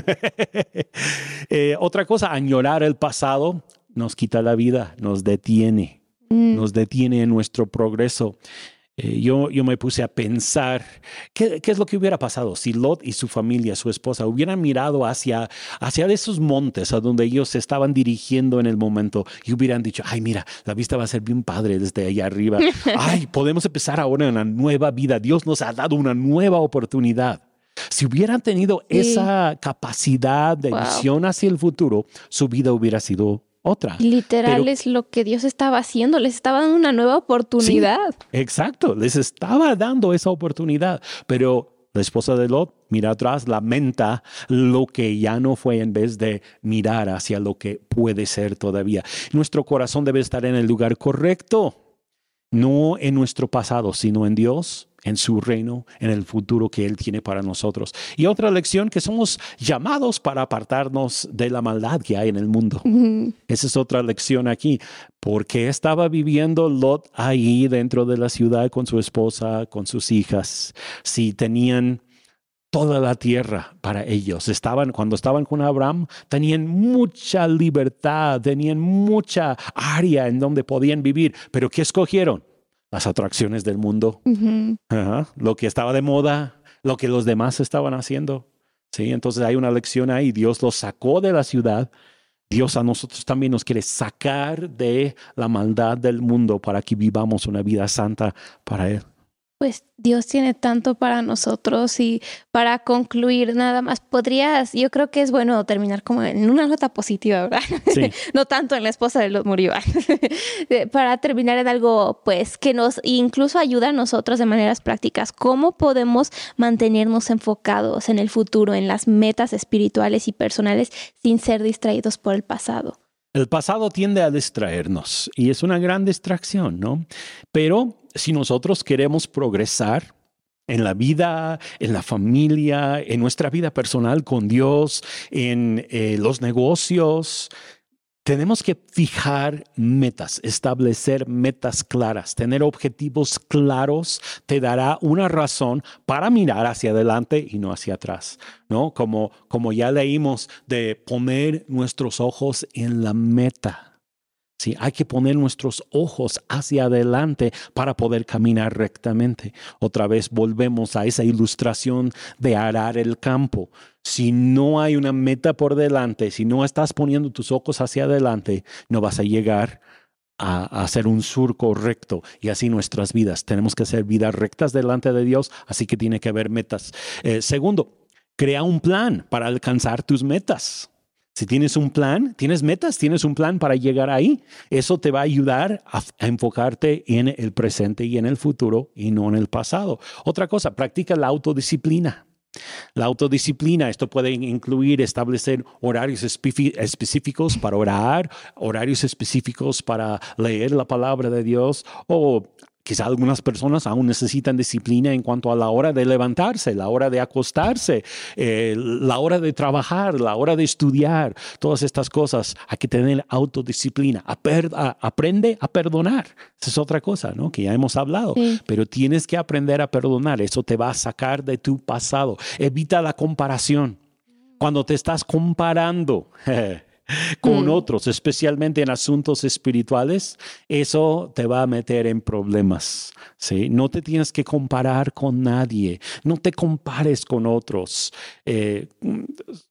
Eh, otra cosa, añorar el pasado nos quita la vida, nos detiene, mm. nos detiene en nuestro progreso. Eh, yo, yo me puse a pensar ¿qué, qué, es lo que hubiera pasado si Lot y su familia, su esposa, hubieran mirado hacia, hacia esos montes a donde ellos se estaban dirigiendo en el momento y hubieran dicho, ay, mira, la vista va a ser bien padre desde allá arriba. Ay, podemos empezar ahora una nueva vida. Dios nos ha dado una nueva oportunidad. Si hubieran tenido esa capacidad de visión hacia el futuro, su vida hubiera sido otra. Literal es lo que Dios estaba haciendo, les estaba dando una nueva oportunidad. exacto, les estaba dando esa oportunidad, pero la esposa de Lot mira atrás, lamenta lo que ya no fue en vez de mirar hacia lo que puede ser todavía. Nuestro corazón debe estar en el lugar correcto, no en nuestro pasado, sino en Dios en su reino, en el futuro que Él tiene para nosotros. Y otra lección, que somos llamados para apartarnos de la maldad que hay en el mundo. Esa es otra lección aquí. porque estaba viviendo Lot ahí dentro de la ciudad con su esposa, con sus hijas? Si tenían toda la tierra para ellos. Estaban, cuando estaban con Abraham, tenían mucha libertad, tenían mucha área en donde podían vivir. Pero ¿qué escogieron? las atracciones del mundo, lo que estaba de moda, lo que los demás estaban haciendo. Sí, entonces hay una lección ahí. Dios los sacó de la ciudad. Dios a nosotros también nos quiere sacar de la maldad del mundo para que vivamos una vida santa para Él pues Dios tiene tanto para nosotros y para concluir nada más, podrías, yo creo que es bueno terminar como en una nota positiva, ¿verdad? Sí. no tanto en la esposa de los murió, para terminar en algo pues que nos incluso ayuda a nosotros de maneras prácticas, cómo podemos mantenernos enfocados en el futuro, en las metas espirituales y personales sin ser distraídos por el pasado. El pasado tiende a distraernos y es una gran distracción, ¿no? Pero si nosotros queremos progresar en la vida, en la familia, en nuestra vida personal con Dios, en eh, los negocios, tenemos que fijar metas, establecer metas claras, tener objetivos claros te dará una razón para mirar hacia adelante y no hacia atrás, ¿no? Como, como ya leímos de poner nuestros ojos en la meta. Sí, hay que poner nuestros ojos hacia adelante para poder caminar rectamente. Otra vez volvemos a esa ilustración de arar el campo. Si no hay una meta por delante, si no estás poniendo tus ojos hacia adelante, no vas a llegar a, hacer un surco recto y así nuestras vidas. Tenemos que hacer vidas rectas delante de Dios, así que tiene que haber metas. Eh, segundo, crea un plan para alcanzar tus metas. Si tienes un plan, tienes metas, tienes un plan para llegar ahí, eso te va a ayudar a, enfocarte en el presente y en el futuro y no en el pasado. Otra cosa, practica la autodisciplina. La autodisciplina, esto puede incluir establecer horarios específicos para orar, horarios específicos para leer la palabra de Dios o Quizá algunas personas aún necesitan disciplina en cuanto a la hora de levantarse, la hora de acostarse, eh, la hora de trabajar, la hora de estudiar, todas estas cosas. Hay que tener autodisciplina. aprende a perdonar. Esa es otra cosa, ¿no? Que ya hemos hablado. Pero tienes que aprender a perdonar. Eso te va a sacar de tu pasado. Evita la comparación. Cuando te estás comparando. con mm. otros, especialmente en asuntos espirituales, eso te va a meter en problemas. ¿sí? No te tienes que comparar con nadie, no te compares con otros. Eh,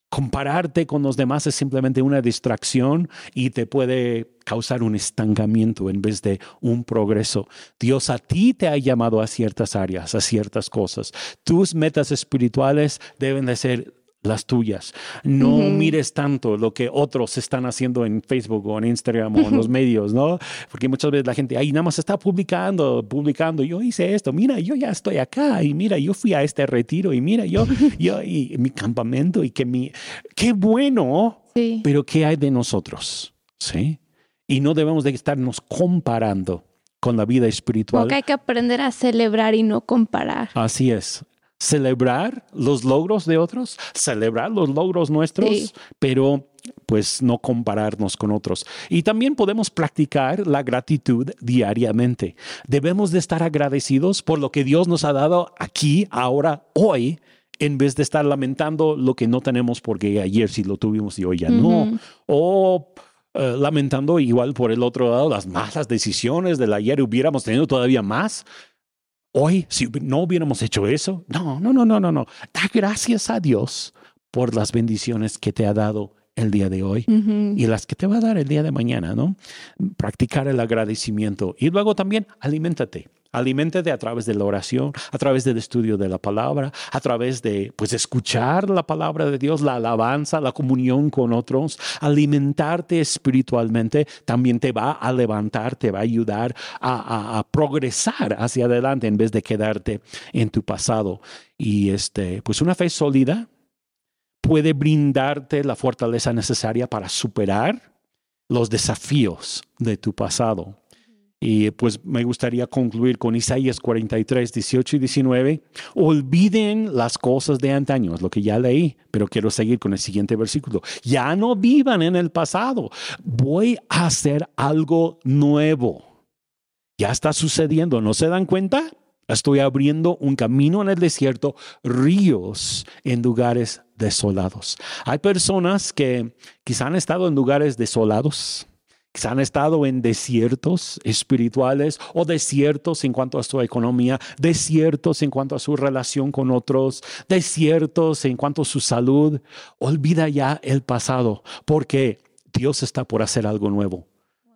compararte con los demás es simplemente una distracción y te puede causar un estancamiento en vez de un progreso. Dios a ti te ha llamado a ciertas áreas, a ciertas cosas. Tus metas espirituales deben de ser las tuyas. No mires tanto lo que otros están haciendo en Facebook o en Instagram o en los medios, ¿no? Porque muchas veces la gente ahí nada más está publicando, publicando, yo hice esto, mira, yo ya estoy acá y mira, yo fui a este retiro y mira, yo, yo y mi campamento y que mi, qué bueno, pero ¿qué hay de nosotros? ¿Sí? Y no debemos de estarnos comparando con la vida espiritual. Porque hay que aprender a celebrar y no comparar. Así es celebrar los logros de otros, celebrar los logros nuestros, pero pues no compararnos con otros. Y también podemos practicar la gratitud diariamente. Debemos de estar agradecidos por lo que Dios nos ha dado aquí, ahora, hoy, en vez de estar lamentando lo que no tenemos porque ayer sí lo tuvimos y hoy ya no. O eh, lamentando igual por el otro lado las malas decisiones del ayer hubiéramos tenido todavía más. Hoy, si no hubiéramos hecho eso, no, no, no, no, no, no. Da gracias a Dios por las bendiciones que te ha dado el día de hoy y las que te va a dar el día de mañana, ¿no? Practicar el agradecimiento y luego también aliméntate. Aliméntate a través de la oración, a través del estudio de la palabra, a través de pues escuchar la palabra de Dios, la alabanza, la comunión con otros, alimentarte espiritualmente también te va a levantar, te va a ayudar a, a progresar hacia adelante en vez de quedarte en tu pasado. Y este, pues una fe sólida puede brindarte la fortaleza necesaria para superar los desafíos de tu pasado. Y pues me gustaría concluir con Isaías 43, 18 y 19. Olviden las cosas de antaño, es lo que ya leí, pero quiero seguir con el siguiente versículo. Ya no vivan en el pasado. Voy a hacer algo nuevo. Ya está sucediendo, ¿no se dan cuenta? Estoy abriendo un camino en el desierto, ríos en lugares desolados. Hay personas que quizá han estado en lugares desolados, han estado en desiertos espirituales o desiertos en cuanto a su economía, desiertos en cuanto a su relación con otros, desiertos en cuanto a su salud. Olvida ya el pasado porque Dios está por hacer algo nuevo.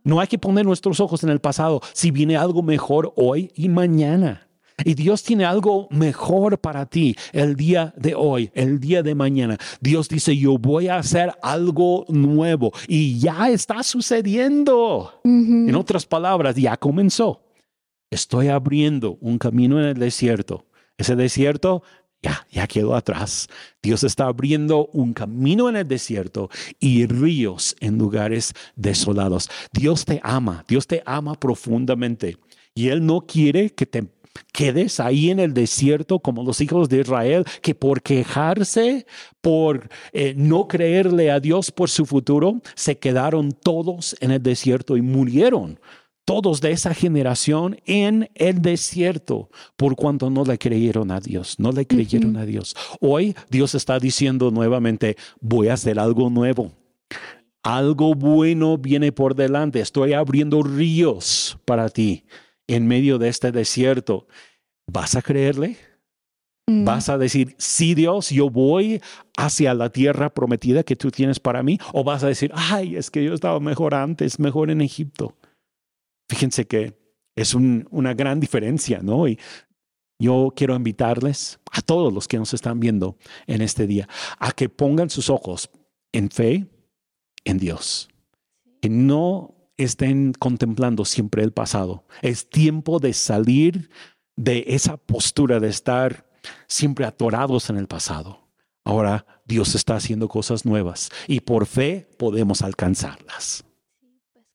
No hay que poner nuestros ojos en el pasado si viene algo mejor hoy y mañana. Y Dios tiene algo mejor para ti el día de hoy, el día de mañana. Dios dice, yo voy a hacer algo nuevo y ya está sucediendo. En otras palabras, ya comenzó. Estoy abriendo un camino en el desierto. Ese desierto ya, ya quedó atrás. Dios está abriendo un camino en el desierto y ríos en lugares desolados. Dios te ama, Dios te ama profundamente y Él no quiere que te quedes ahí en el desierto como los hijos de Israel, que por quejarse, por eh, no creerle a Dios por su futuro, se quedaron todos en el desierto y murieron. Todos de esa generación en el desierto, por cuanto no le creyeron a Dios, no le creyeron a Dios. Hoy Dios está diciendo nuevamente, voy a hacer algo nuevo. Algo bueno viene por delante. Estoy abriendo ríos para ti en medio de este desierto, ¿vas a creerle? Mm. ¿Vas a decir, sí Dios, yo voy hacia la tierra prometida que tú tienes para mí? ¿O vas a decir, ay, es que yo estaba mejor antes, mejor en Egipto? Fíjense que es una gran diferencia, ¿no? Y yo quiero invitarles a todos los que nos están viendo en este día a que pongan sus ojos en fe en Dios. Que no estén contemplando siempre el pasado. Es tiempo de salir de esa postura de estar siempre atorados en el pasado. Ahora Dios está haciendo cosas nuevas y por fe podemos alcanzarlas.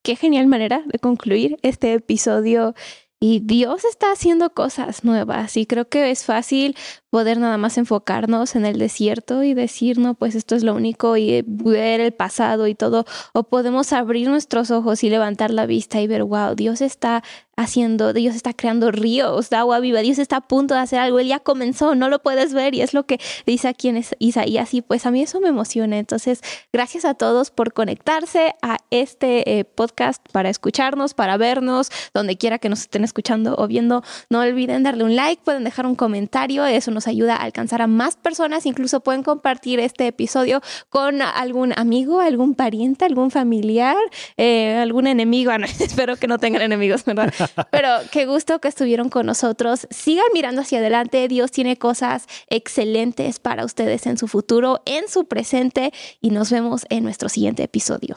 Qué genial manera de concluir este episodio y Dios está haciendo cosas nuevas y creo que es fácil poder nada más enfocarnos en el desierto y decir, no, pues esto es lo único y ver el pasado y todo, o podemos abrir nuestros ojos y levantar la vista y ver, wow, Dios está haciendo, Dios está creando ríos de agua viva, Dios está a punto de hacer algo, Él ya comenzó, no lo puedes ver y es lo que dice aquí en Isaías y pues a mí eso me emociona. Entonces, gracias a todos por conectarse a este eh, podcast para escucharnos, para vernos, donde quiera que nos estén escuchando o viendo, no olviden darle un like, pueden dejar un comentario, eso nos ayuda a alcanzar a más personas, incluso pueden compartir este episodio con algún amigo, algún pariente, algún familiar, eh, algún enemigo, ah, espero que no tengan enemigos, ¿verdad? Pero qué gusto que estuvieron con nosotros. Sigan mirando hacia adelante. Dios tiene cosas excelentes para ustedes en su futuro, en su presente y nos vemos en nuestro siguiente episodio.